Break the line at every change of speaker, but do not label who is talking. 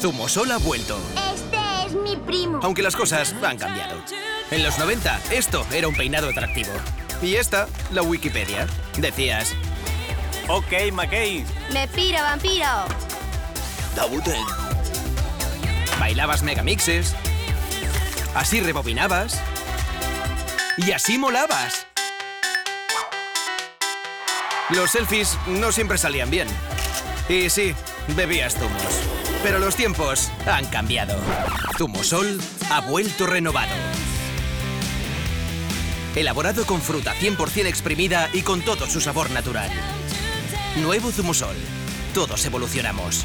Zumosol ha vuelto.
Este es mi primo.
Aunque las cosas han cambiado. En los 90, esto era un peinado atractivo. Y esta, la Wikipedia. Decías,
Ok, McKay.
Me piro, vampiro.
Dabuten.
bailabas megamixes. Así rebobinabas. Y así molabas. Los selfies no siempre salían bien. Y sí, bebías zumos. Pero los tiempos han cambiado. Zumosol ha vuelto renovado. Elaborado con fruta 100% exprimida y con todo su sabor natural. Nuevo Zumosol. Todos evolucionamos.